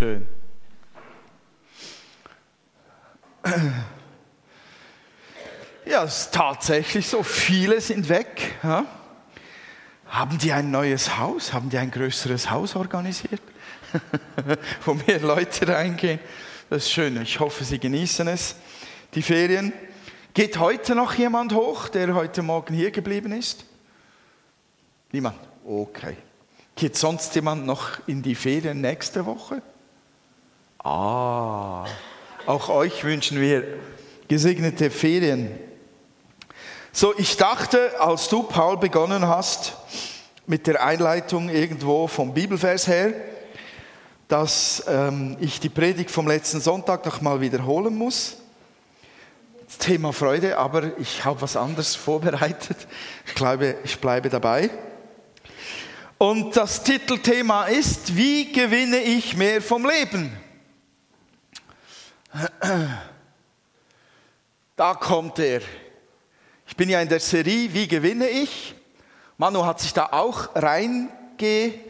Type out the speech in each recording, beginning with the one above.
Schön. Ja, es ist tatsächlich so. Viele sind weg. Ja? Haben die ein neues Haus? Haben die ein größeres Haus organisiert, wo mehr Leute reingehen? Das ist schön. Ich hoffe, Sie genießen es. Die Ferien. Geht heute noch jemand hoch, der heute Morgen hier geblieben ist? Niemand? Okay. Geht sonst jemand noch in die Ferien nächste Woche? Ah, auch euch wünschen wir gesegnete Ferien. So, ich dachte, als du, Paul, begonnen hast mit der Einleitung irgendwo vom Bibelvers her, dass ähm, ich die Predigt vom letzten Sonntag noch mal wiederholen muss. Das Thema Freude, aber ich habe was anderes vorbereitet. Ich glaube, ich bleibe dabei. Und das Titelthema ist, wie gewinne ich mehr vom Leben? Da kommt er. Ich bin ja in der Serie Wie gewinne ich? Manu hat sich da auch reingehängt,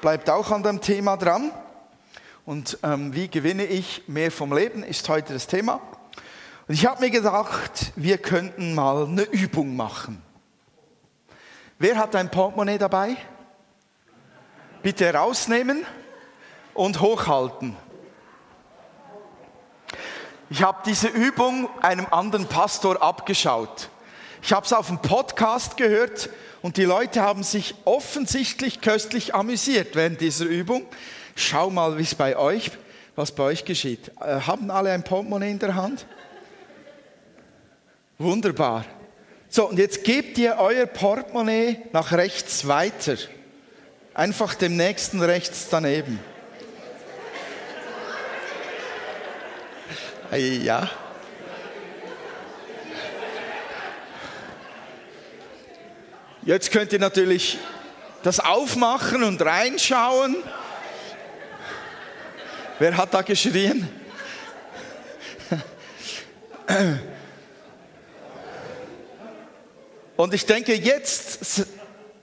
bleibt auch an dem Thema dran. Und ähm, wie gewinne ich mehr vom Leben ist heute das Thema. Und ich habe mir gedacht, wir könnten mal eine Übung machen. Wer hat ein Portemonnaie dabei? Bitte rausnehmen und hochhalten. Ich habe diese Übung einem anderen Pastor abgeschaut. Ich habe es auf dem Podcast gehört und die Leute haben sich offensichtlich köstlich amüsiert während dieser Übung. Schau mal, wie es bei euch, was bei euch geschieht. Äh, haben alle ein Portemonnaie in der Hand? Wunderbar. So, und jetzt gebt ihr euer Portemonnaie nach rechts weiter. Einfach dem nächsten rechts daneben. Ja. Jetzt könnt ihr natürlich das aufmachen und reinschauen. Wer hat da geschrien? Und ich denke, jetzt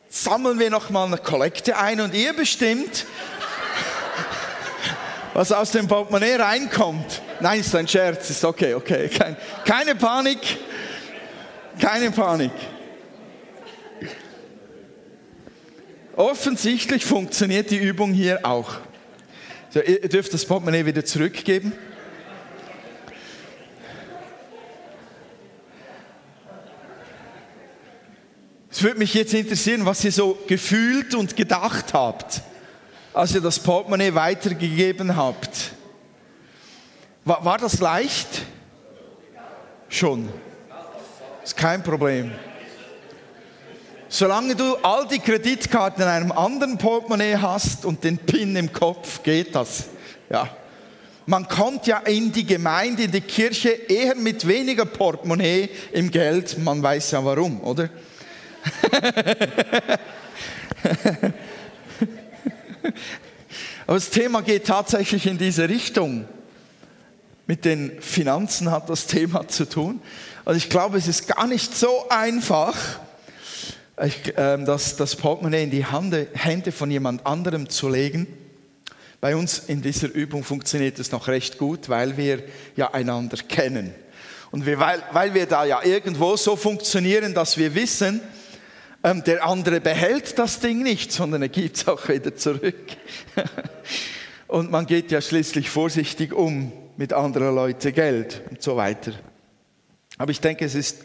sammeln wir noch mal eine Kollekte ein und ihr bestimmt, was aus dem Portemonnaie reinkommt. Nein, ist ein Scherz, ist okay, okay. Kein, keine Panik, keine Panik. Offensichtlich funktioniert die Übung hier auch. Ihr dürft das Portemonnaie wieder zurückgeben. Es würde mich jetzt interessieren, was ihr so gefühlt und gedacht habt, als ihr das Portemonnaie weitergegeben habt. War, war das leicht? Schon. Ist kein Problem. Solange du all die Kreditkarten in einem anderen Portemonnaie hast und den PIN im Kopf, geht das. Ja. Man kommt ja in die Gemeinde, in die Kirche eher mit weniger Portemonnaie im Geld. Man weiß ja warum, oder? Aber das Thema geht tatsächlich in diese Richtung. Mit den Finanzen hat das Thema zu tun. Also ich glaube, es ist gar nicht so einfach, ich, äh, das, das Portemonnaie in die Hände, Hände von jemand anderem zu legen. Bei uns in dieser Übung funktioniert es noch recht gut, weil wir ja einander kennen. Und wir, weil, weil wir da ja irgendwo so funktionieren, dass wir wissen, ähm, der andere behält das Ding nicht, sondern er gibt es auch wieder zurück. und man geht ja schließlich vorsichtig um mit anderen Leuten Geld und so weiter. Aber ich denke, es ist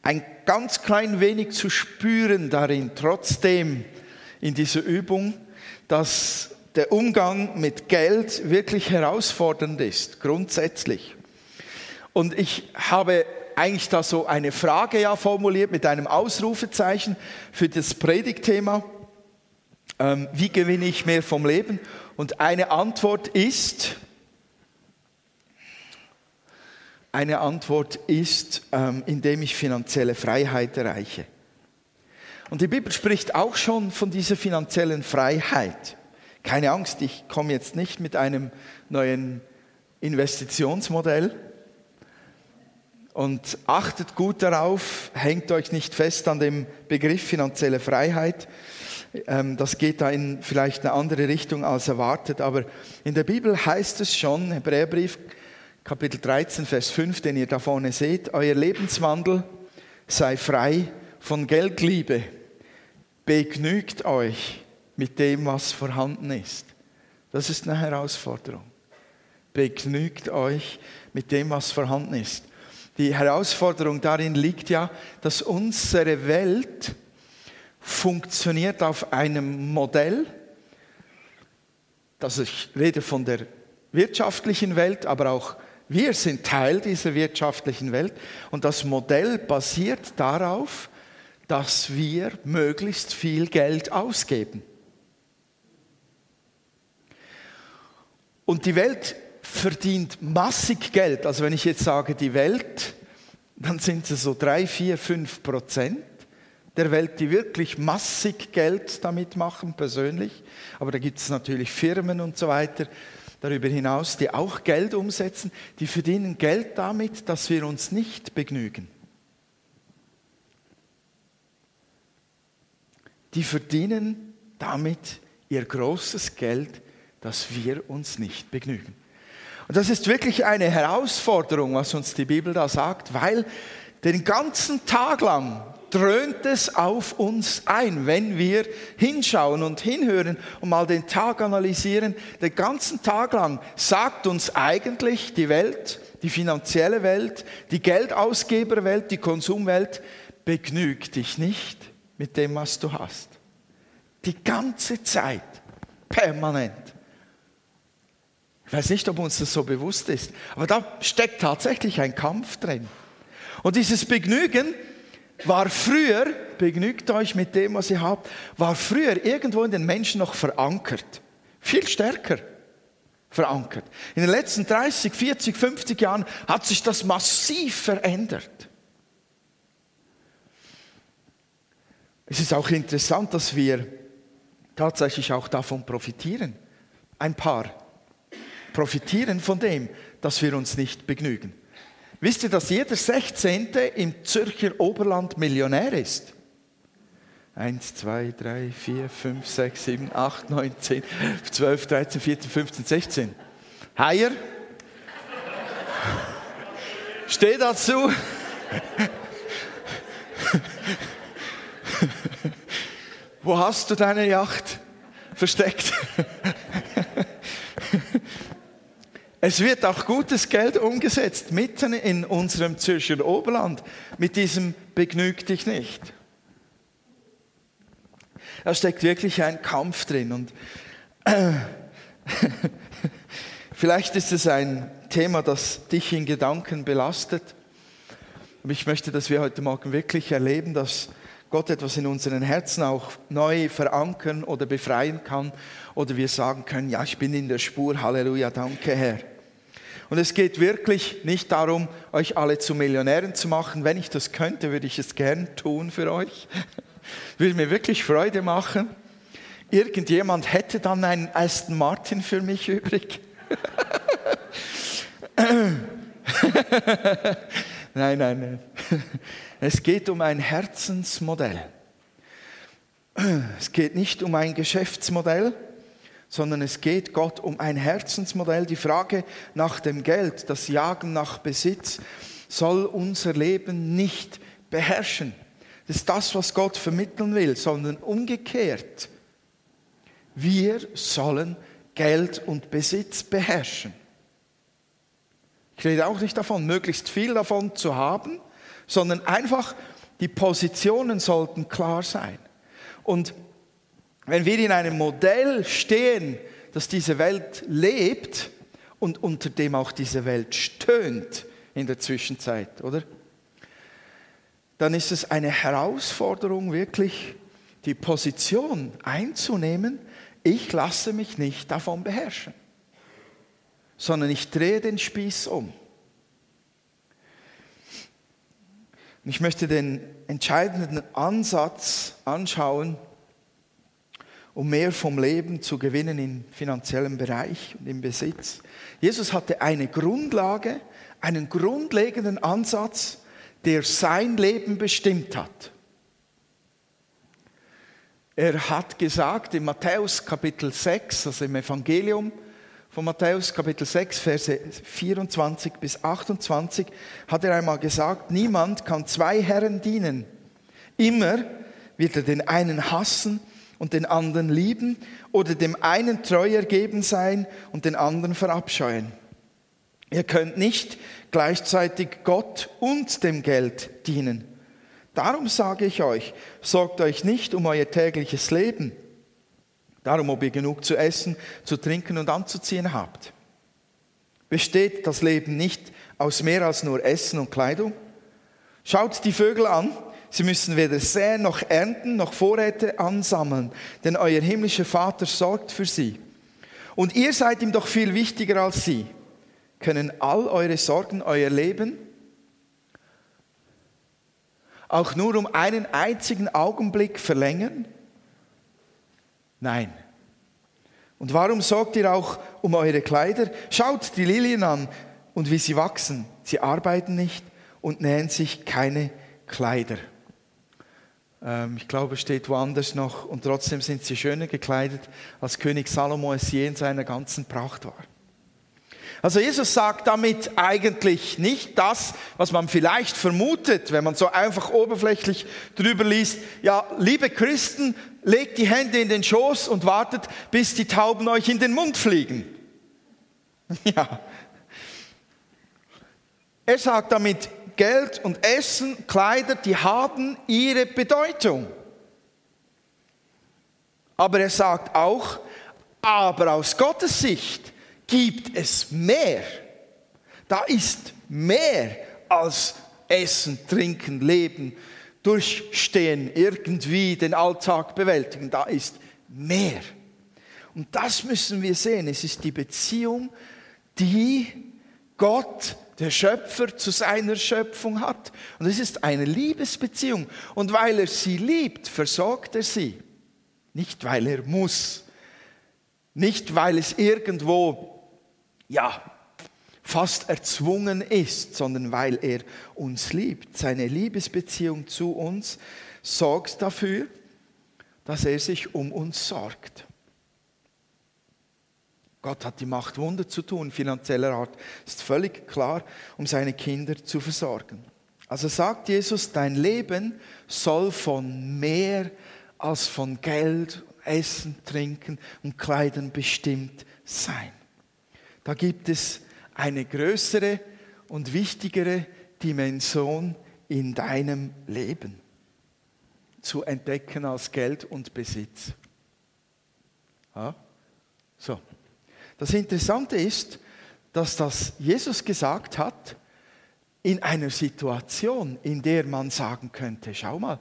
ein ganz klein wenig zu spüren darin, trotzdem in dieser Übung, dass der Umgang mit Geld wirklich herausfordernd ist, grundsätzlich. Und ich habe eigentlich da so eine Frage ja formuliert mit einem Ausrufezeichen für das Predigtthema. Ähm, wie gewinne ich mehr vom Leben? Und eine Antwort ist, eine Antwort ist, ähm, indem ich finanzielle Freiheit erreiche. Und die Bibel spricht auch schon von dieser finanziellen Freiheit. Keine Angst, ich komme jetzt nicht mit einem neuen Investitionsmodell, und achtet gut darauf, hängt euch nicht fest an dem Begriff finanzielle Freiheit. Ähm, das geht da in vielleicht eine andere Richtung als erwartet, aber in der Bibel heißt es schon, Hebräerbrief, Kapitel 13, Vers 5, den ihr da vorne seht, euer Lebenswandel sei frei von Geldliebe. Begnügt euch mit dem, was vorhanden ist. Das ist eine Herausforderung. Begnügt euch mit dem, was vorhanden ist. Die Herausforderung darin liegt ja, dass unsere Welt funktioniert auf einem Modell, dass ich rede von der wirtschaftlichen Welt, aber auch wir sind Teil dieser wirtschaftlichen Welt und das Modell basiert darauf, dass wir möglichst viel Geld ausgeben. Und die Welt verdient massig Geld. Also wenn ich jetzt sage die Welt, dann sind es so drei, vier, fünf Prozent der Welt, die wirklich massig Geld damit machen, persönlich. Aber da gibt es natürlich Firmen und so weiter darüber hinaus, die auch Geld umsetzen. Die verdienen Geld damit, dass wir uns nicht begnügen. Die verdienen damit ihr großes Geld, dass wir uns nicht begnügen. Und das ist wirklich eine Herausforderung, was uns die Bibel da sagt, weil den ganzen Tag lang dröhnt es auf uns ein, wenn wir hinschauen und hinhören und mal den Tag analysieren. Den ganzen Tag lang sagt uns eigentlich die Welt, die finanzielle Welt, die Geldausgeberwelt, die Konsumwelt, begnüg dich nicht mit dem, was du hast. Die ganze Zeit, permanent. Ich weiß nicht, ob uns das so bewusst ist, aber da steckt tatsächlich ein Kampf drin. Und dieses Begnügen, war früher, begnügt euch mit dem, was ihr habt, war früher irgendwo in den Menschen noch verankert. Viel stärker verankert. In den letzten 30, 40, 50 Jahren hat sich das massiv verändert. Es ist auch interessant, dass wir tatsächlich auch davon profitieren. Ein paar profitieren von dem, dass wir uns nicht begnügen. Wisst ihr, dass jeder 16. im Zürcher Oberland Millionär ist? 1, 2, 3, 4, 5, 6, 7, 8, 9, 10, 12, 13, 14, 15, 16. Heier? Steh dazu. Wo hast du deine Yacht versteckt? Es wird auch gutes Geld umgesetzt, mitten in unserem Zürcher Oberland, mit diesem Begnüg dich nicht. Da steckt wirklich ein Kampf drin. Und äh, vielleicht ist es ein Thema, das dich in Gedanken belastet. Aber ich möchte, dass wir heute Morgen wirklich erleben, dass Gott etwas in unseren Herzen auch neu verankern oder befreien kann. Oder wir sagen können, ja, ich bin in der Spur, Halleluja, danke Herr. Und es geht wirklich nicht darum, euch alle zu Millionären zu machen. Wenn ich das könnte, würde ich es gern tun für euch. Würde mir wirklich Freude machen. Irgendjemand hätte dann einen Aston Martin für mich übrig. nein, nein, nein. Es geht um ein Herzensmodell. Es geht nicht um ein Geschäftsmodell sondern es geht Gott um ein Herzensmodell. Die Frage nach dem Geld, das Jagen nach Besitz, soll unser Leben nicht beherrschen. Das ist das, was Gott vermitteln will, sondern umgekehrt. Wir sollen Geld und Besitz beherrschen. Ich rede auch nicht davon, möglichst viel davon zu haben, sondern einfach die Positionen sollten klar sein. Und wenn wir in einem Modell stehen, das diese Welt lebt und unter dem auch diese Welt stöhnt in der Zwischenzeit, oder? Dann ist es eine Herausforderung, wirklich die Position einzunehmen, ich lasse mich nicht davon beherrschen, sondern ich drehe den Spieß um. ich möchte den entscheidenden Ansatz anschauen, um mehr vom Leben zu gewinnen im finanziellen Bereich und im Besitz. Jesus hatte eine Grundlage, einen grundlegenden Ansatz, der sein Leben bestimmt hat. Er hat gesagt in Matthäus Kapitel 6, also im Evangelium von Matthäus Kapitel 6, Verse 24 bis 28, hat er einmal gesagt, niemand kann zwei Herren dienen. Immer wird er den einen hassen und den anderen lieben oder dem einen treu ergeben sein und den anderen verabscheuen. Ihr könnt nicht gleichzeitig Gott und dem Geld dienen. Darum sage ich euch, sorgt euch nicht um euer tägliches Leben, darum ob ihr genug zu essen, zu trinken und anzuziehen habt. Besteht das Leben nicht aus mehr als nur Essen und Kleidung? Schaut die Vögel an, sie müssen weder säen noch ernten noch Vorräte ansammeln, denn euer himmlischer Vater sorgt für sie. Und ihr seid ihm doch viel wichtiger als sie. Können all eure Sorgen euer Leben auch nur um einen einzigen Augenblick verlängern? Nein. Und warum sorgt ihr auch um eure Kleider? Schaut die Lilien an und wie sie wachsen. Sie arbeiten nicht und nähen sich keine Kleider. Ähm, ich glaube, es steht woanders noch. Und trotzdem sind sie schöner gekleidet, als König Salomo es je in seiner ganzen Pracht war. Also Jesus sagt damit eigentlich nicht das, was man vielleicht vermutet, wenn man so einfach oberflächlich drüber liest. Ja, liebe Christen, legt die Hände in den Schoß und wartet, bis die Tauben euch in den Mund fliegen. Ja. Er sagt damit, Geld und Essen, Kleider, die haben ihre Bedeutung. Aber er sagt auch, aber aus Gottes Sicht gibt es mehr. Da ist mehr als Essen, Trinken, Leben, Durchstehen, irgendwie den Alltag bewältigen. Da ist mehr. Und das müssen wir sehen. Es ist die Beziehung, die Gott, der Schöpfer, zu seiner Schöpfung hat. Und es ist eine Liebesbeziehung. Und weil er sie liebt, versorgt er sie. Nicht weil er muss. Nicht weil es irgendwo ja, fast erzwungen ist, sondern weil er uns liebt. Seine Liebesbeziehung zu uns sorgt dafür, dass er sich um uns sorgt. Gott hat die Macht, Wunder zu tun, finanzieller Art, ist völlig klar, um seine Kinder zu versorgen. Also sagt Jesus, dein Leben soll von mehr als von Geld, Essen, Trinken und Kleidern bestimmt sein. Da gibt es eine größere und wichtigere Dimension in deinem Leben zu entdecken als Geld und Besitz. Ja? So. Das Interessante ist, dass das Jesus gesagt hat in einer Situation, in der man sagen könnte, schau mal,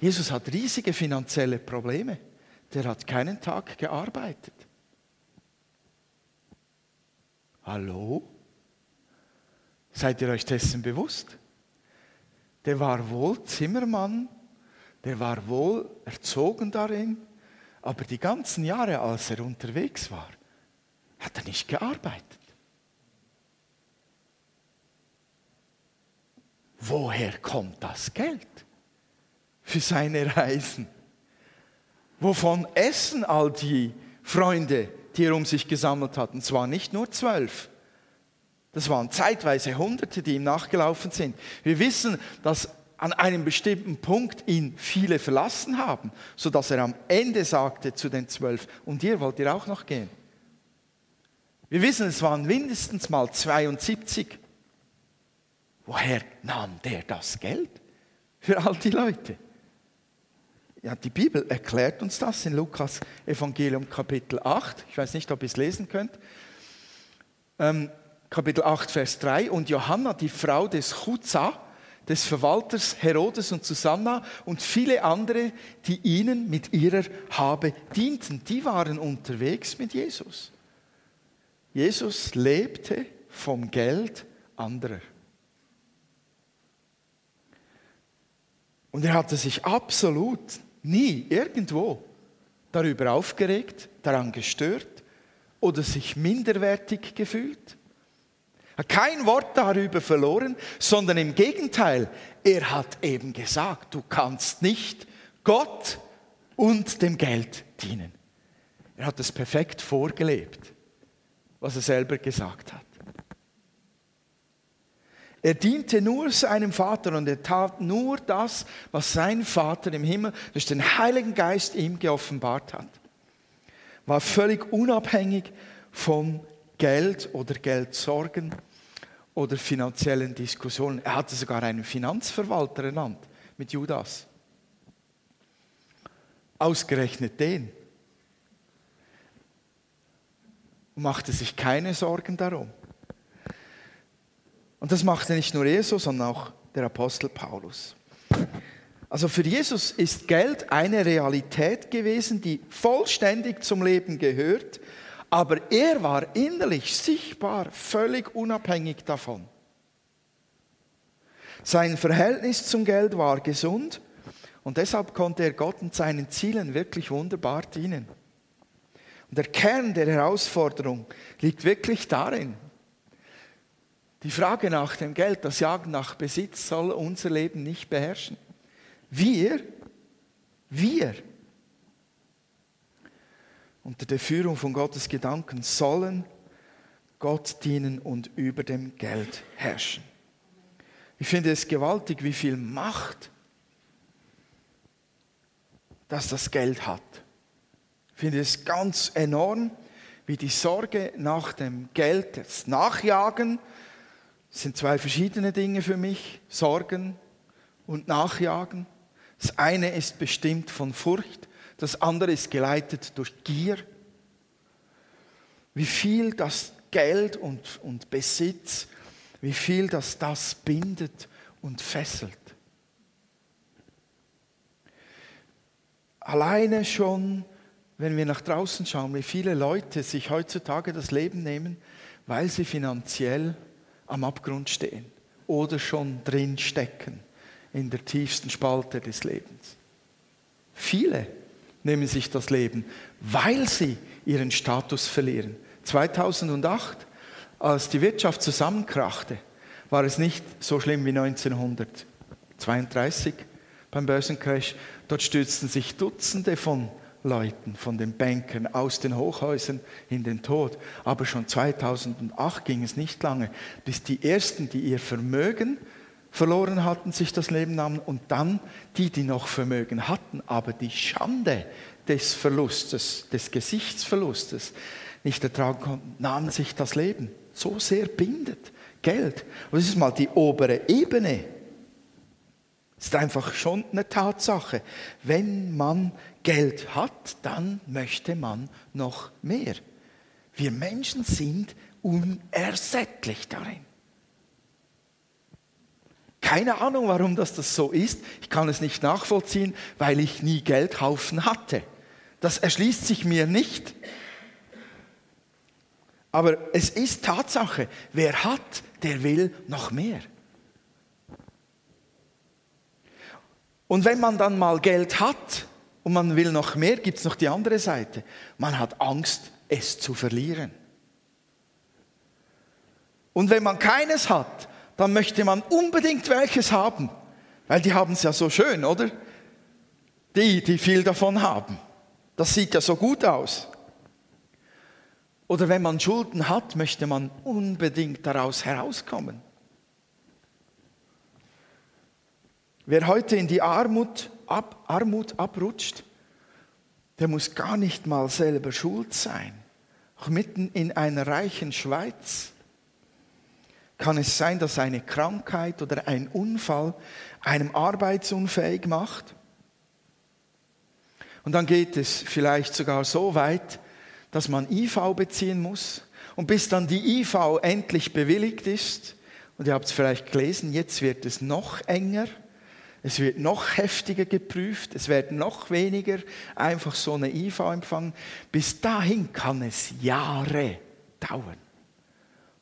Jesus hat riesige finanzielle Probleme. Der hat keinen Tag gearbeitet. Hallo? Seid ihr euch dessen bewusst? Der war wohl Zimmermann, der war wohl erzogen darin, aber die ganzen Jahre, als er unterwegs war, hat er nicht gearbeitet. Woher kommt das Geld für seine Reisen? Wovon essen all die Freunde, die er um sich gesammelt hat. Und zwar nicht nur zwölf. Das waren zeitweise Hunderte, die ihm nachgelaufen sind. Wir wissen, dass an einem bestimmten Punkt ihn viele verlassen haben, sodass er am Ende sagte zu den zwölf, und ihr wollt ihr auch noch gehen. Wir wissen, es waren mindestens mal 72. Woher nahm der das Geld für all die Leute? Ja, die Bibel erklärt uns das in Lukas Evangelium Kapitel 8. Ich weiß nicht, ob ihr es lesen könnt. Ähm, Kapitel 8, Vers 3. Und Johanna, die Frau des Chuza, des Verwalters Herodes und Susanna und viele andere, die ihnen mit ihrer Habe dienten, die waren unterwegs mit Jesus. Jesus lebte vom Geld anderer. Und er hatte sich absolut nie irgendwo darüber aufgeregt, daran gestört oder sich minderwertig gefühlt. Kein Wort darüber verloren, sondern im Gegenteil, er hat eben gesagt, du kannst nicht Gott und dem Geld dienen. Er hat es perfekt vorgelebt, was er selber gesagt hat. Er diente nur seinem Vater und er tat nur das, was sein Vater im Himmel durch den Heiligen Geist ihm geoffenbart hat. War völlig unabhängig von Geld oder Geldsorgen oder finanziellen Diskussionen. Er hatte sogar einen Finanzverwalter ernannt mit Judas. Ausgerechnet den. Und machte sich keine Sorgen darum. Und das machte nicht nur Jesus, sondern auch der Apostel Paulus. Also für Jesus ist Geld eine Realität gewesen, die vollständig zum Leben gehört, aber er war innerlich sichtbar völlig unabhängig davon. Sein Verhältnis zum Geld war gesund und deshalb konnte er Gott und seinen Zielen wirklich wunderbar dienen. Und der Kern der Herausforderung liegt wirklich darin, die Frage nach dem Geld, das Jagen nach Besitz soll unser Leben nicht beherrschen. Wir, wir, unter der Führung von Gottes Gedanken sollen Gott dienen und über dem Geld herrschen. Ich finde es gewaltig, wie viel Macht das das Geld hat. Finde es ganz enorm, wie die Sorge nach dem Geld, das Nachjagen, sind zwei verschiedene Dinge für mich, Sorgen und Nachjagen. Das eine ist bestimmt von Furcht, das andere ist geleitet durch Gier. Wie viel das Geld und, und Besitz, wie viel das das bindet und fesselt. Alleine schon, wenn wir nach draußen schauen, wie viele Leute sich heutzutage das Leben nehmen, weil sie finanziell am Abgrund stehen oder schon drin stecken in der tiefsten Spalte des Lebens. Viele nehmen sich das Leben, weil sie ihren Status verlieren. 2008, als die Wirtschaft zusammenkrachte, war es nicht so schlimm wie 1932 beim Börsencrash. Dort stürzten sich Dutzende von Leuten, von den Bankern aus den Hochhäusern in den Tod. Aber schon 2008 ging es nicht lange, bis die Ersten, die ihr Vermögen verloren hatten, sich das Leben nahmen und dann die, die noch Vermögen hatten, aber die Schande des Verlustes, des Gesichtsverlustes nicht ertragen konnten, nahmen sich das Leben. So sehr bindet Geld. Und das ist mal die obere Ebene. Das ist einfach schon eine Tatsache. Wenn man Geld hat, dann möchte man noch mehr. Wir Menschen sind unersättlich darin. Keine Ahnung, warum das, das so ist. Ich kann es nicht nachvollziehen, weil ich nie Geldhaufen hatte. Das erschließt sich mir nicht. Aber es ist Tatsache, wer hat, der will noch mehr. Und wenn man dann mal Geld hat, und man will noch mehr, gibt es noch die andere Seite. Man hat Angst, es zu verlieren. Und wenn man keines hat, dann möchte man unbedingt welches haben, weil die haben es ja so schön, oder? Die, die viel davon haben. Das sieht ja so gut aus. Oder wenn man Schulden hat, möchte man unbedingt daraus herauskommen. Wer heute in die Armut ab, Armut abrutscht, der muss gar nicht mal selber schuld sein. Auch mitten in einer reichen Schweiz kann es sein, dass eine Krankheit oder ein Unfall einem arbeitsunfähig macht. Und dann geht es vielleicht sogar so weit, dass man IV beziehen muss. Und bis dann die IV endlich bewilligt ist, und ihr habt es vielleicht gelesen, jetzt wird es noch enger, es wird noch heftiger geprüft, es werden noch weniger einfach so eine IV empfangen. Bis dahin kann es Jahre dauern.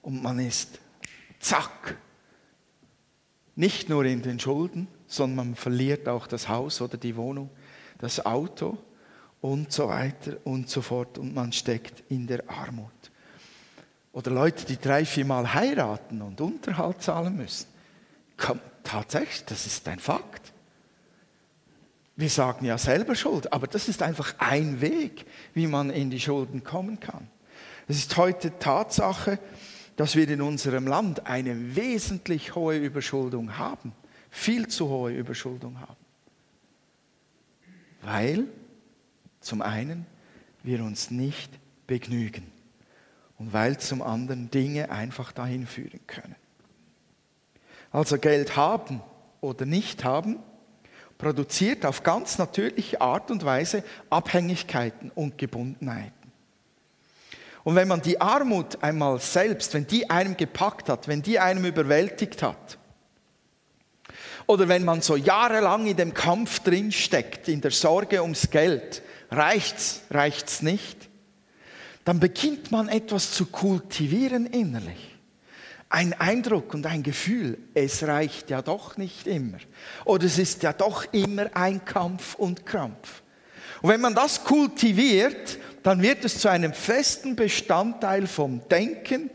Und man ist zack, nicht nur in den Schulden, sondern man verliert auch das Haus oder die Wohnung, das Auto und so weiter und so fort und man steckt in der Armut. Oder Leute, die drei, viermal heiraten und Unterhalt zahlen müssen. Tatsächlich, das ist ein Fakt. Wir sagen ja selber Schuld, aber das ist einfach ein Weg, wie man in die Schulden kommen kann. Es ist heute Tatsache, dass wir in unserem Land eine wesentlich hohe Überschuldung haben, viel zu hohe Überschuldung haben. Weil zum einen wir uns nicht begnügen und weil zum anderen Dinge einfach dahin führen können. Also Geld haben oder nicht haben, produziert auf ganz natürliche Art und Weise Abhängigkeiten und Gebundenheiten. Und wenn man die Armut einmal selbst, wenn die einem gepackt hat, wenn die einem überwältigt hat, oder wenn man so jahrelang in dem Kampf drinsteckt, in der Sorge ums Geld, reicht's, reicht's nicht, dann beginnt man etwas zu kultivieren innerlich. Ein Eindruck und ein Gefühl, es reicht ja doch nicht immer. Oder es ist ja doch immer ein Kampf und Krampf. Und wenn man das kultiviert, dann wird es zu einem festen Bestandteil vom Denken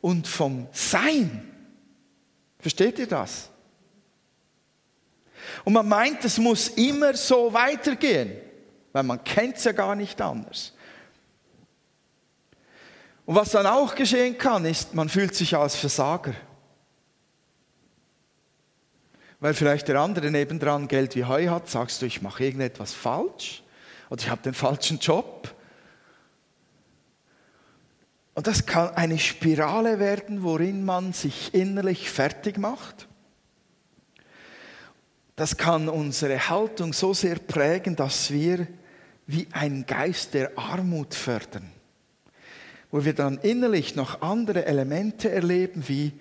und vom Sein. Versteht ihr das? Und man meint, es muss immer so weitergehen, weil man kennt es ja gar nicht anders. Und was dann auch geschehen kann, ist, man fühlt sich als Versager. Weil vielleicht der andere nebendran Geld wie Heu hat, sagst du, ich mache irgendetwas falsch oder ich habe den falschen Job. Und das kann eine Spirale werden, worin man sich innerlich fertig macht das kann unsere Haltung so sehr prägen, dass wir wie ein Geist der Armut fördern, wo wir dann innerlich noch andere Elemente erleben, wie,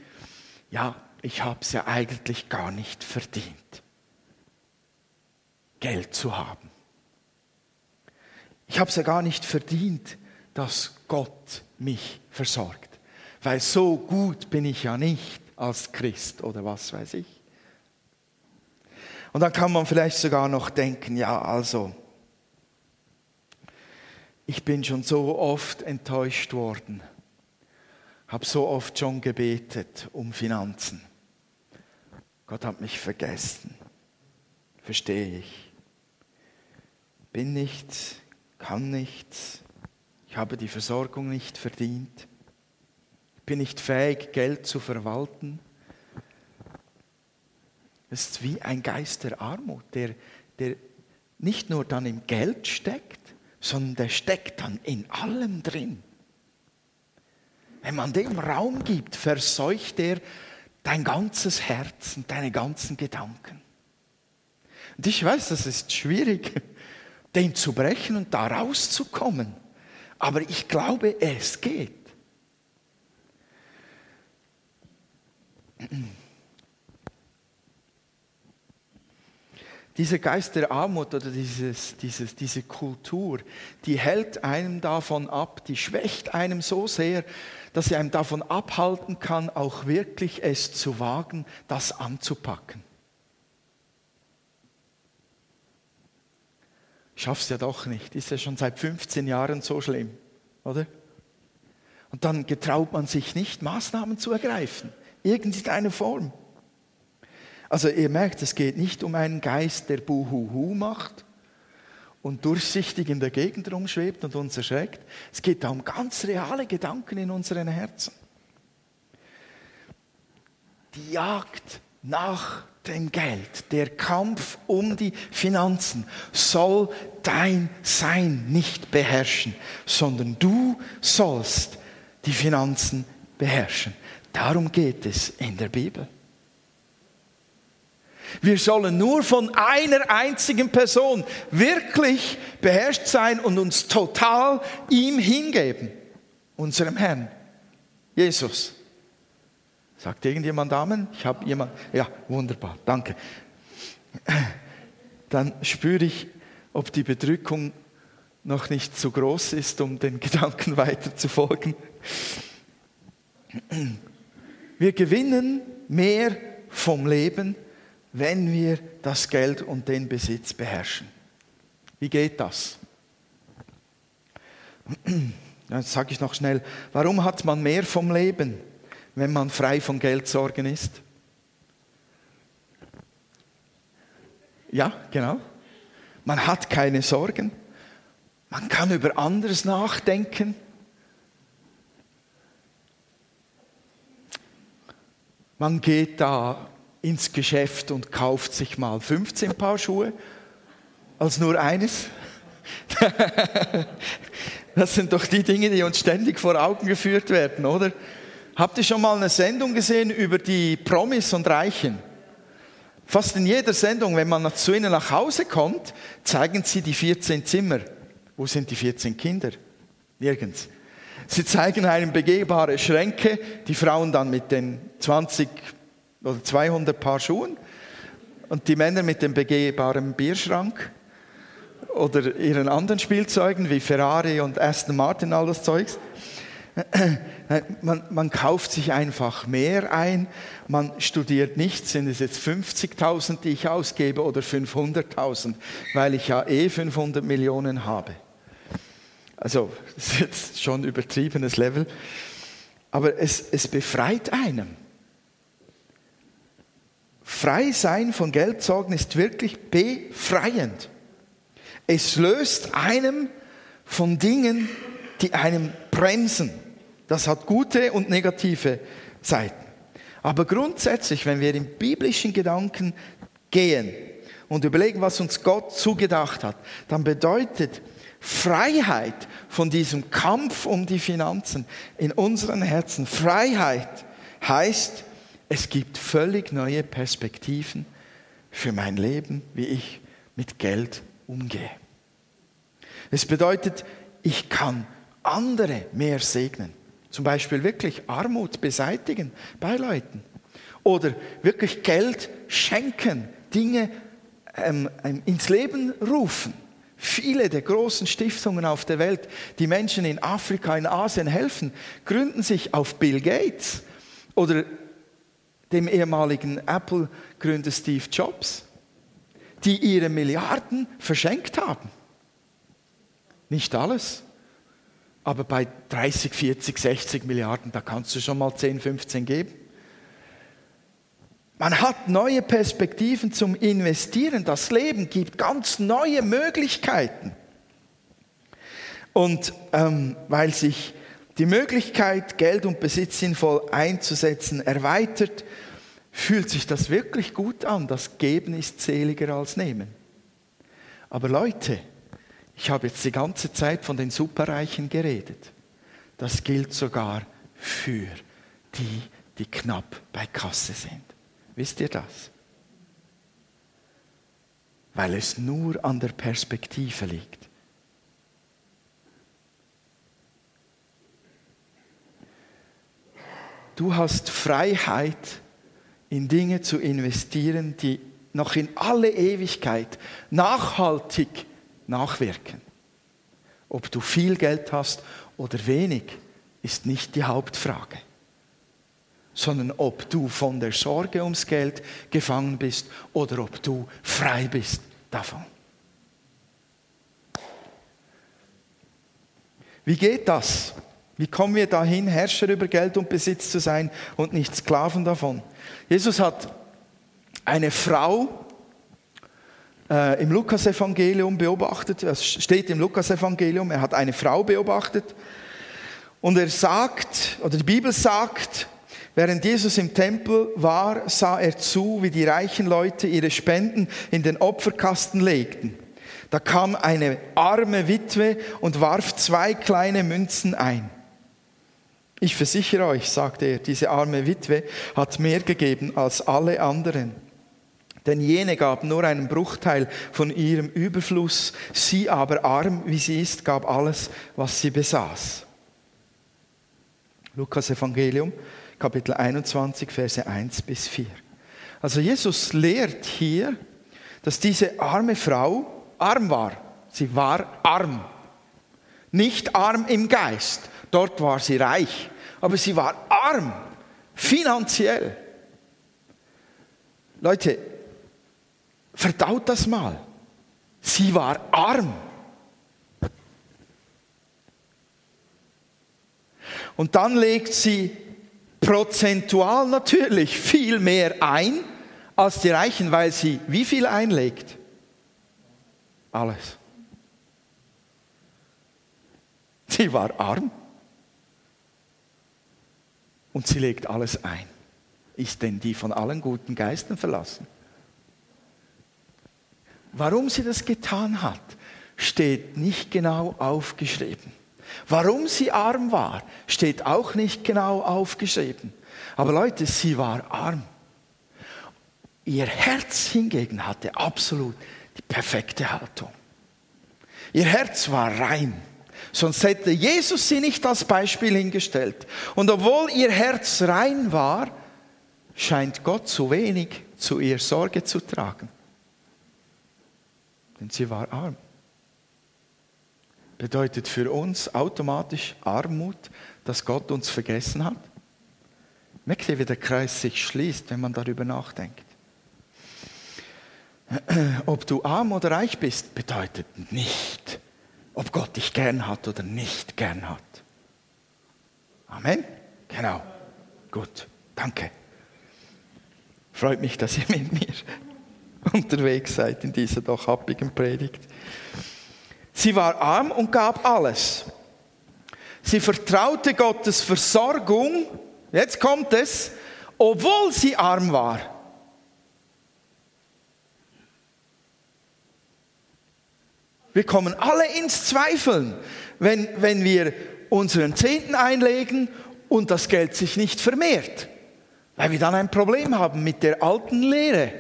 ja, ich habe es ja eigentlich gar nicht verdient, Geld zu haben. Ich habe es ja gar nicht verdient, dass Gott mich versorgt, weil so gut bin ich ja nicht als Christ oder was weiß ich. Und dann kann man vielleicht sogar noch denken, ja, also, ich bin schon so oft enttäuscht worden, habe so oft schon gebetet um Finanzen. Gott hat mich vergessen, verstehe ich. Bin nichts, kann nichts, ich habe die Versorgung nicht verdient, bin nicht fähig, Geld zu verwalten. Es ist wie ein Geist der Armut, der, der nicht nur dann im Geld steckt, sondern der steckt dann in allem drin. Wenn man dem Raum gibt, verseucht er dein ganzes Herz und deine ganzen Gedanken. Und ich weiß, das ist schwierig, den zu brechen und da rauszukommen. Aber ich glaube, es geht. Dieser Geist der Armut oder dieses, dieses, diese Kultur, die hält einem davon ab, die schwächt einem so sehr, dass sie einem davon abhalten kann, auch wirklich es zu wagen, das anzupacken. Schaff's ja doch nicht, ist ja schon seit 15 Jahren so schlimm, oder? Und dann getraut man sich nicht, Maßnahmen zu ergreifen, irgendeine Form. Also ihr merkt, es geht nicht um einen Geist, der Buhuhu macht und durchsichtig in der Gegend rumschwebt und uns erschreckt. Es geht da um ganz reale Gedanken in unseren Herzen. Die Jagd nach dem Geld, der Kampf um die Finanzen soll dein Sein nicht beherrschen, sondern du sollst die Finanzen beherrschen. Darum geht es in der Bibel. Wir sollen nur von einer einzigen Person wirklich beherrscht sein und uns total ihm hingeben, unserem Herrn, Jesus. Sagt irgendjemand Amen? Ich habe jemand. Ja, wunderbar, danke. Dann spüre ich, ob die Bedrückung noch nicht zu groß ist, um den Gedanken weiter zu folgen. Wir gewinnen mehr vom Leben wenn wir das Geld und den Besitz beherrschen. Wie geht das? Jetzt sage ich noch schnell, warum hat man mehr vom Leben, wenn man frei von Geldsorgen ist? Ja, genau. Man hat keine Sorgen. Man kann über anderes nachdenken. Man geht da ins Geschäft und kauft sich mal 15 Paar Schuhe als nur eines. Das sind doch die Dinge, die uns ständig vor Augen geführt werden, oder? Habt ihr schon mal eine Sendung gesehen über die Promis und Reichen? Fast in jeder Sendung, wenn man zu ihnen nach Hause kommt, zeigen sie die 14 Zimmer. Wo sind die 14 Kinder? Nirgends. Sie zeigen einem begehbare Schränke, die Frauen dann mit den 20 oder 200 Paar Schuhen und die Männer mit dem begehbaren Bierschrank oder ihren anderen Spielzeugen wie Ferrari und Aston Martin, all das Zeugs. Man, man, kauft sich einfach mehr ein, man studiert nicht, sind es jetzt 50.000, die ich ausgebe oder 500.000, weil ich ja eh 500 Millionen habe. Also, das ist jetzt schon ein übertriebenes Level, aber es, es befreit einen. Frei sein von Geldsorgen ist wirklich befreiend. Es löst einem von Dingen, die einem bremsen. Das hat gute und negative Seiten. Aber grundsätzlich, wenn wir im biblischen Gedanken gehen und überlegen, was uns Gott zugedacht hat, dann bedeutet Freiheit von diesem Kampf um die Finanzen in unseren Herzen. Freiheit heißt, es gibt völlig neue Perspektiven für mein Leben, wie ich mit Geld umgehe. Es bedeutet, ich kann andere mehr segnen. Zum Beispiel wirklich Armut beseitigen bei Leuten. Oder wirklich Geld schenken, Dinge ähm, ähm, ins Leben rufen. Viele der großen Stiftungen auf der Welt, die Menschen in Afrika, in Asien helfen, gründen sich auf Bill Gates oder dem ehemaligen Apple-Gründer Steve Jobs, die ihre Milliarden verschenkt haben. Nicht alles, aber bei 30, 40, 60 Milliarden, da kannst du schon mal 10, 15 geben. Man hat neue Perspektiven zum Investieren. Das Leben gibt ganz neue Möglichkeiten. Und ähm, weil sich die Möglichkeit, Geld und Besitz sinnvoll einzusetzen, erweitert, fühlt sich das wirklich gut an. Das Geben ist seliger als Nehmen. Aber Leute, ich habe jetzt die ganze Zeit von den Superreichen geredet. Das gilt sogar für die, die knapp bei Kasse sind. Wisst ihr das? Weil es nur an der Perspektive liegt. Du hast Freiheit, in Dinge zu investieren, die noch in alle Ewigkeit nachhaltig nachwirken. Ob du viel Geld hast oder wenig, ist nicht die Hauptfrage, sondern ob du von der Sorge ums Geld gefangen bist oder ob du frei bist davon. Wie geht das? Wie kommen wir dahin, Herrscher über Geld und Besitz zu sein und nicht Sklaven davon? Jesus hat eine Frau äh, im Lukasevangelium beobachtet, es steht im Lukasevangelium, er hat eine Frau beobachtet und er sagt, oder die Bibel sagt, während Jesus im Tempel war, sah er zu, wie die reichen Leute ihre Spenden in den Opferkasten legten. Da kam eine arme Witwe und warf zwei kleine Münzen ein. Ich versichere euch, sagte er, diese arme Witwe hat mehr gegeben als alle anderen. Denn jene gab nur einen Bruchteil von ihrem Überfluss, sie aber arm wie sie ist, gab alles, was sie besaß. Lukas Evangelium, Kapitel 21, Verse 1 bis 4. Also Jesus lehrt hier, dass diese arme Frau arm war. Sie war arm. Nicht arm im Geist, dort war sie reich, aber sie war arm, finanziell. Leute, Verdaut das mal. Sie war arm. Und dann legt sie prozentual natürlich viel mehr ein als die Reichen, weil sie wie viel einlegt? Alles. Sie war arm und sie legt alles ein. Ist denn die von allen guten Geistern verlassen? Warum sie das getan hat, steht nicht genau aufgeschrieben. Warum sie arm war, steht auch nicht genau aufgeschrieben. Aber Leute, sie war arm. Ihr Herz hingegen hatte absolut die perfekte Haltung. Ihr Herz war rein. Sonst hätte Jesus sie nicht als Beispiel hingestellt. Und obwohl ihr Herz rein war, scheint Gott zu wenig zu ihr Sorge zu tragen. Denn sie war arm. Bedeutet für uns automatisch Armut, dass Gott uns vergessen hat? Merkt ihr, wie der Kreis sich schließt, wenn man darüber nachdenkt? Ob du arm oder reich bist, bedeutet nicht, ob Gott dich gern hat oder nicht gern hat. Amen? Genau. Gut, danke. Freut mich, dass ihr mit mir unterwegs seid in dieser doch happigen Predigt. Sie war arm und gab alles. Sie vertraute Gottes Versorgung, jetzt kommt es, obwohl sie arm war. Wir kommen alle ins Zweifeln, wenn, wenn wir unseren Zehnten einlegen und das Geld sich nicht vermehrt, weil wir dann ein Problem haben mit der alten Lehre.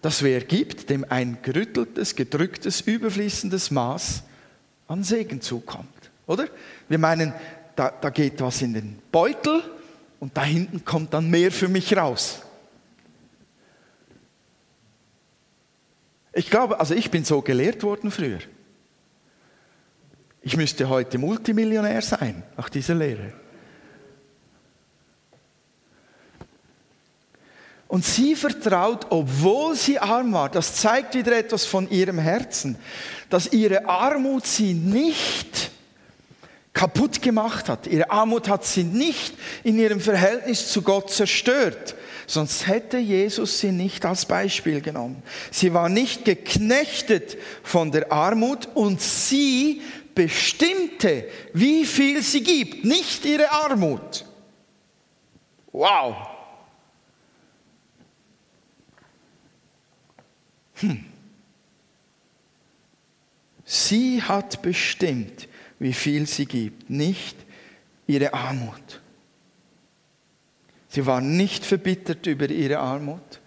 Das wer gibt, dem ein gerütteltes, gedrücktes, überfließendes Maß an Segen zukommt. Oder? Wir meinen, da, da geht was in den Beutel und da hinten kommt dann mehr für mich raus. Ich glaube, also ich bin so gelehrt worden früher. Ich müsste heute Multimillionär sein nach dieser Lehre. Und sie vertraut, obwohl sie arm war. Das zeigt wieder etwas von ihrem Herzen, dass ihre Armut sie nicht kaputt gemacht hat. Ihre Armut hat sie nicht in ihrem Verhältnis zu Gott zerstört. Sonst hätte Jesus sie nicht als Beispiel genommen. Sie war nicht geknechtet von der Armut und sie bestimmte, wie viel sie gibt, nicht ihre Armut. Wow. Hm. Sie hat bestimmt, wie viel sie gibt, nicht ihre Armut. Sie war nicht verbittert über ihre Armut,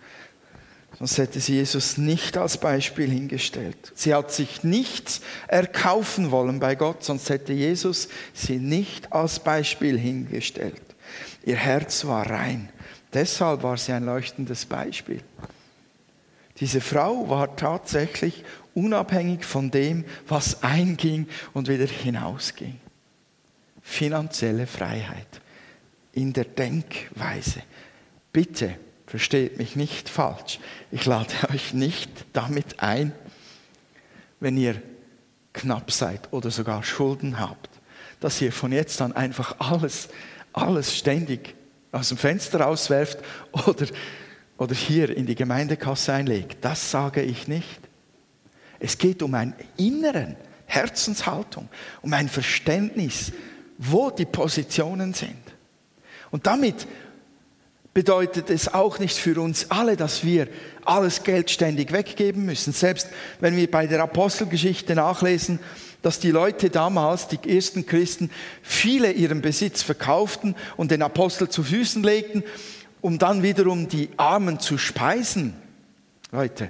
sonst hätte sie Jesus nicht als Beispiel hingestellt. Sie hat sich nichts erkaufen wollen bei Gott, sonst hätte Jesus sie nicht als Beispiel hingestellt. Ihr Herz war rein. Deshalb war sie ein leuchtendes Beispiel. Diese Frau war tatsächlich unabhängig von dem, was einging und wieder hinausging. Finanzielle Freiheit in der Denkweise. Bitte versteht mich nicht falsch. Ich lade euch nicht damit ein, wenn ihr knapp seid oder sogar Schulden habt, dass ihr von jetzt an einfach alles, alles ständig aus dem Fenster rauswerft oder, oder hier in die Gemeindekasse einlegt. Das sage ich nicht. Es geht um einen inneren Herzenshaltung, um ein Verständnis, wo die Positionen sind. Und damit bedeutet es auch nicht für uns alle, dass wir alles Geld ständig weggeben müssen. Selbst wenn wir bei der Apostelgeschichte nachlesen, dass die Leute damals, die ersten Christen, viele ihren Besitz verkauften und den Apostel zu Füßen legten, um dann wiederum die Armen zu speisen. Leute,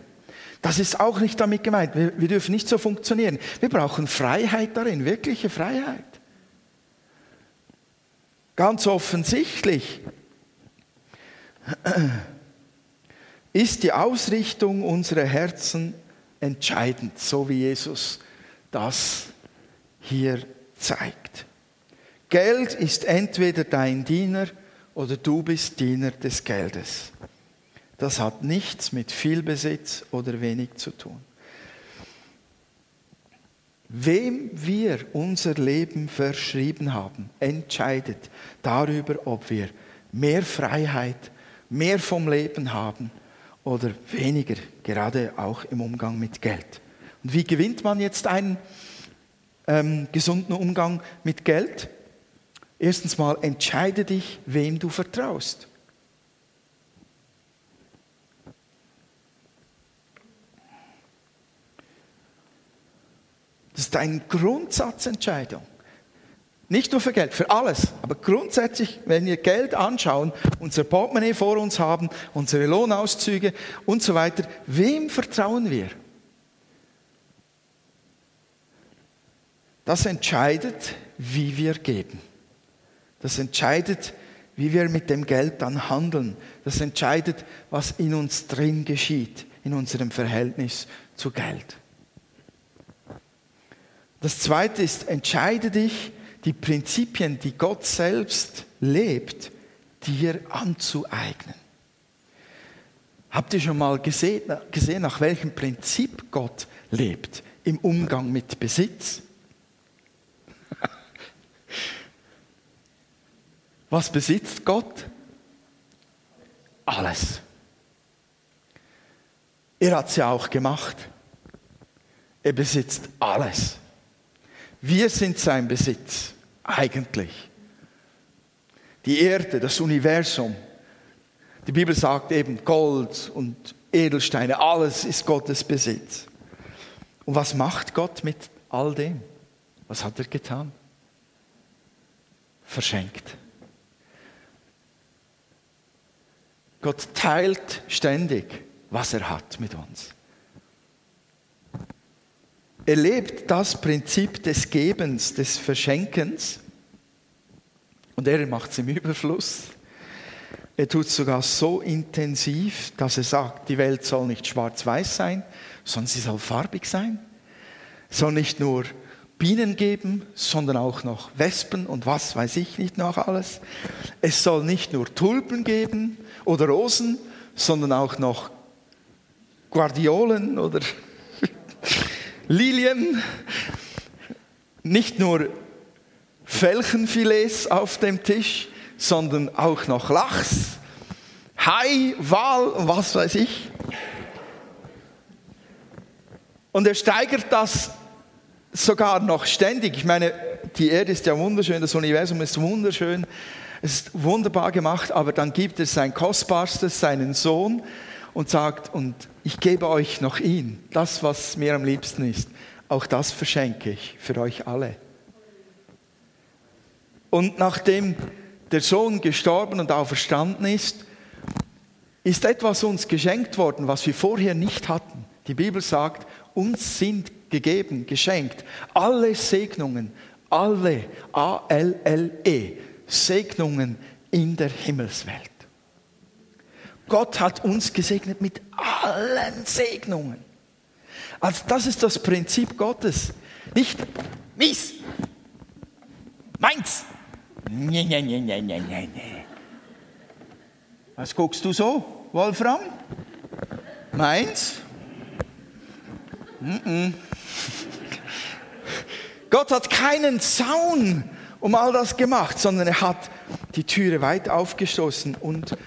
das ist auch nicht damit gemeint. Wir, wir dürfen nicht so funktionieren. Wir brauchen Freiheit darin, wirkliche Freiheit. Ganz offensichtlich ist die Ausrichtung unserer Herzen entscheidend, so wie Jesus das hier zeigt. Geld ist entweder dein Diener oder du bist Diener des Geldes. Das hat nichts mit viel Besitz oder wenig zu tun. Wem wir unser Leben verschrieben haben, entscheidet darüber, ob wir mehr Freiheit, mehr vom Leben haben oder weniger, gerade auch im Umgang mit Geld. Und wie gewinnt man jetzt einen ähm, gesunden Umgang mit Geld? Erstens mal entscheide dich, wem du vertraust. Das ist eine Grundsatzentscheidung. Nicht nur für Geld, für alles. Aber grundsätzlich, wenn wir Geld anschauen, unser Portemonnaie vor uns haben, unsere Lohnauszüge und so weiter, wem vertrauen wir? Das entscheidet, wie wir geben. Das entscheidet, wie wir mit dem Geld dann handeln. Das entscheidet, was in uns drin geschieht, in unserem Verhältnis zu Geld. Das zweite ist, entscheide dich, die Prinzipien, die Gott selbst lebt, dir anzueignen. Habt ihr schon mal gesehen, gesehen, nach welchem Prinzip Gott lebt im Umgang mit Besitz? Was besitzt Gott? Alles. Er hat es ja auch gemacht. Er besitzt alles. Wir sind sein Besitz eigentlich? Die Erde, das Universum. Die Bibel sagt eben Gold und Edelsteine, alles ist Gottes Besitz. Und was macht Gott mit all dem? Was hat er getan? Verschenkt. Gott teilt ständig, was er hat mit uns. Er lebt das Prinzip des Gebens, des Verschenkens und er macht es im Überfluss. Er tut es sogar so intensiv, dass er sagt, die Welt soll nicht schwarz-weiß sein, sondern sie soll farbig sein. Es soll nicht nur Bienen geben, sondern auch noch Wespen und was weiß ich nicht noch alles. Es soll nicht nur Tulpen geben oder Rosen, sondern auch noch Guardiolen oder Lilien, nicht nur Felchenfilets auf dem Tisch, sondern auch noch Lachs, Hai, Wal was weiß ich. Und er steigert das sogar noch ständig. Ich meine, die Erde ist ja wunderschön, das Universum ist wunderschön, es ist wunderbar gemacht, aber dann gibt es sein Kostbarstes, seinen Sohn, und sagt, und ich gebe euch noch ihn, das, was mir am liebsten ist, auch das verschenke ich für euch alle. Und nachdem der Sohn gestorben und auferstanden ist, ist etwas uns geschenkt worden, was wir vorher nicht hatten. Die Bibel sagt, uns sind gegeben, geschenkt, alle Segnungen, alle, A-L-L-E, Segnungen in der Himmelswelt. Gott hat uns gesegnet mit allen Segnungen. Also das ist das Prinzip Gottes. Nicht mies, meins. Nee, nee, nee, nee, nee, nee. Was guckst du so, Wolfram? Meins? Mm -mm. Gott hat keinen Zaun um all das gemacht, sondern er hat die Türe weit aufgestoßen und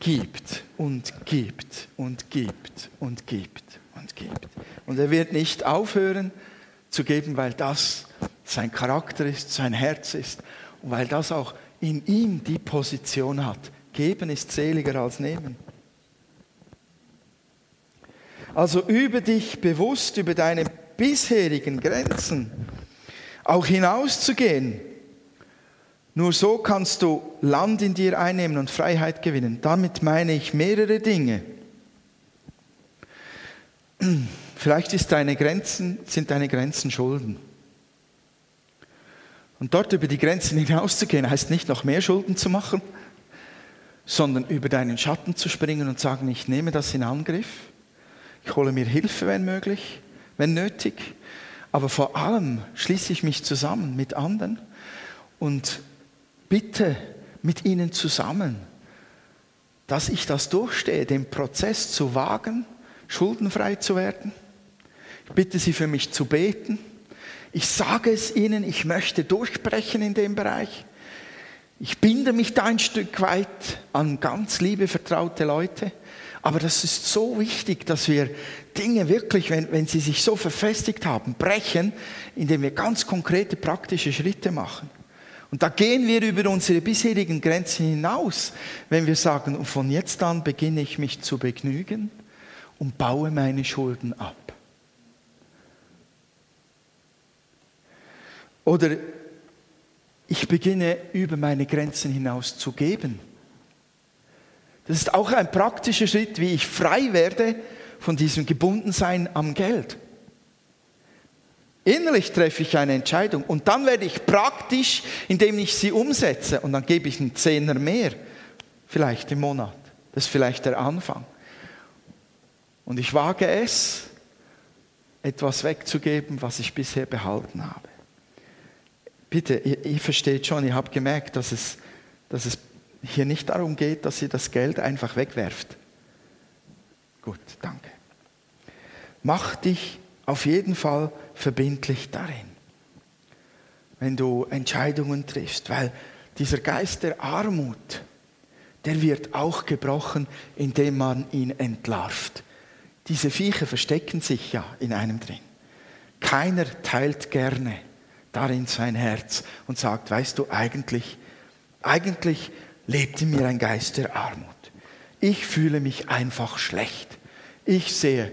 gibt und gibt und gibt und gibt und gibt. Und er wird nicht aufhören zu geben, weil das sein Charakter ist, sein Herz ist und weil das auch in ihm die Position hat. Geben ist seliger als nehmen. Also übe dich bewusst über deine bisherigen Grenzen auch hinauszugehen nur so kannst du Land in dir einnehmen und Freiheit gewinnen. Damit meine ich mehrere Dinge. Vielleicht deine Grenzen, sind deine Grenzen Schulden. Und dort über die Grenzen hinauszugehen, heißt nicht noch mehr Schulden zu machen, sondern über deinen Schatten zu springen und sagen, ich nehme das in Angriff. Ich hole mir Hilfe, wenn möglich, wenn nötig. Aber vor allem schließe ich mich zusammen mit anderen und bitte mit ihnen zusammen, dass ich das durchstehe, den Prozess zu wagen, schuldenfrei zu werden. Ich bitte Sie für mich zu beten. Ich sage es Ihnen, ich möchte durchbrechen in dem Bereich. Ich binde mich da ein Stück weit an ganz liebe, vertraute Leute. Aber das ist so wichtig, dass wir Dinge wirklich, wenn, wenn sie sich so verfestigt haben, brechen, indem wir ganz konkrete praktische Schritte machen. Und da gehen wir über unsere bisherigen Grenzen hinaus, wenn wir sagen, von jetzt an beginne ich mich zu begnügen und baue meine Schulden ab. Oder ich beginne über meine Grenzen hinaus zu geben. Das ist auch ein praktischer Schritt, wie ich frei werde von diesem Gebundensein am Geld. Innerlich treffe ich eine Entscheidung und dann werde ich praktisch, indem ich sie umsetze und dann gebe ich einen Zehner mehr, vielleicht im Monat. Das ist vielleicht der Anfang. Und ich wage es, etwas wegzugeben, was ich bisher behalten habe. Bitte, ihr, ihr versteht schon, ihr habt gemerkt, dass es, dass es hier nicht darum geht, dass ihr das Geld einfach wegwerft. Gut, danke. Mach dich auf jeden Fall verbindlich darin, wenn du Entscheidungen triffst, weil dieser Geist der Armut, der wird auch gebrochen, indem man ihn entlarvt. Diese Viecher verstecken sich ja in einem drin. Keiner teilt gerne darin sein Herz und sagt, weißt du, eigentlich, eigentlich lebt in mir ein Geist der Armut. Ich fühle mich einfach schlecht. Ich sehe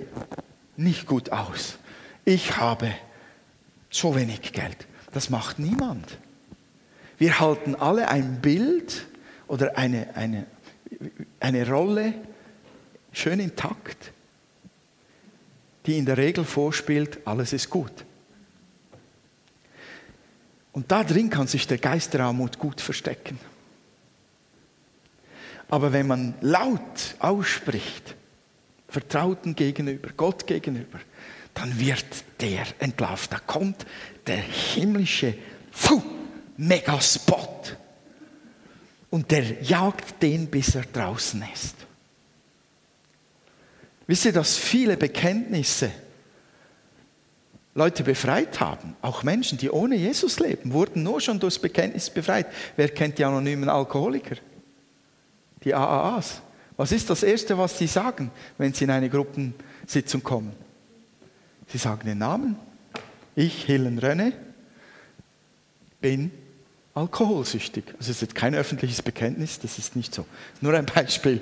nicht gut aus. Ich habe so wenig Geld. Das macht niemand. Wir halten alle ein Bild oder eine, eine, eine Rolle schön intakt, die in der Regel vorspielt, alles ist gut. Und da drin kann sich der Geist der Armut gut verstecken. Aber wenn man laut ausspricht, Vertrauten gegenüber, Gott gegenüber, dann wird der entlarvt. Da kommt der himmlische Megaspot. Und der jagt den, bis er draußen ist. Wisst ihr, dass viele Bekenntnisse Leute befreit haben, auch Menschen, die ohne Jesus leben, wurden nur schon durchs Bekenntnis befreit. Wer kennt die anonymen Alkoholiker? Die AAAs. Was ist das Erste, was sie sagen, wenn sie in eine Gruppensitzung kommen? Sie sagen den Namen. Ich, Hillen Rönne, bin alkoholsüchtig. Also es ist jetzt kein öffentliches Bekenntnis, das ist nicht so. Nur ein Beispiel.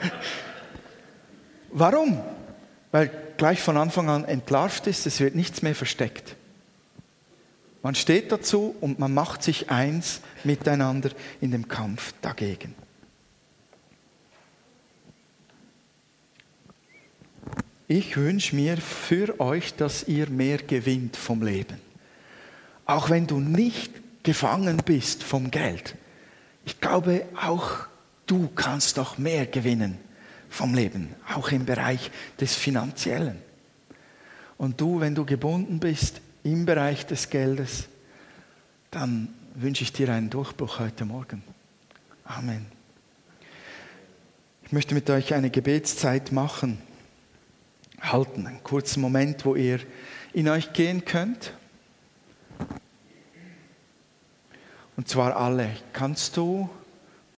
Warum? Weil gleich von Anfang an entlarvt ist, es wird nichts mehr versteckt. Man steht dazu und man macht sich eins miteinander in dem Kampf dagegen. Ich wünsche mir für euch, dass ihr mehr gewinnt vom Leben. Auch wenn du nicht gefangen bist vom Geld. Ich glaube, auch du kannst doch mehr gewinnen vom Leben, auch im Bereich des Finanziellen. Und du, wenn du gebunden bist im Bereich des Geldes, dann wünsche ich dir einen Durchbruch heute Morgen. Amen. Ich möchte mit euch eine Gebetszeit machen, halten, einen kurzen Moment, wo ihr in euch gehen könnt. Und zwar alle. Kannst du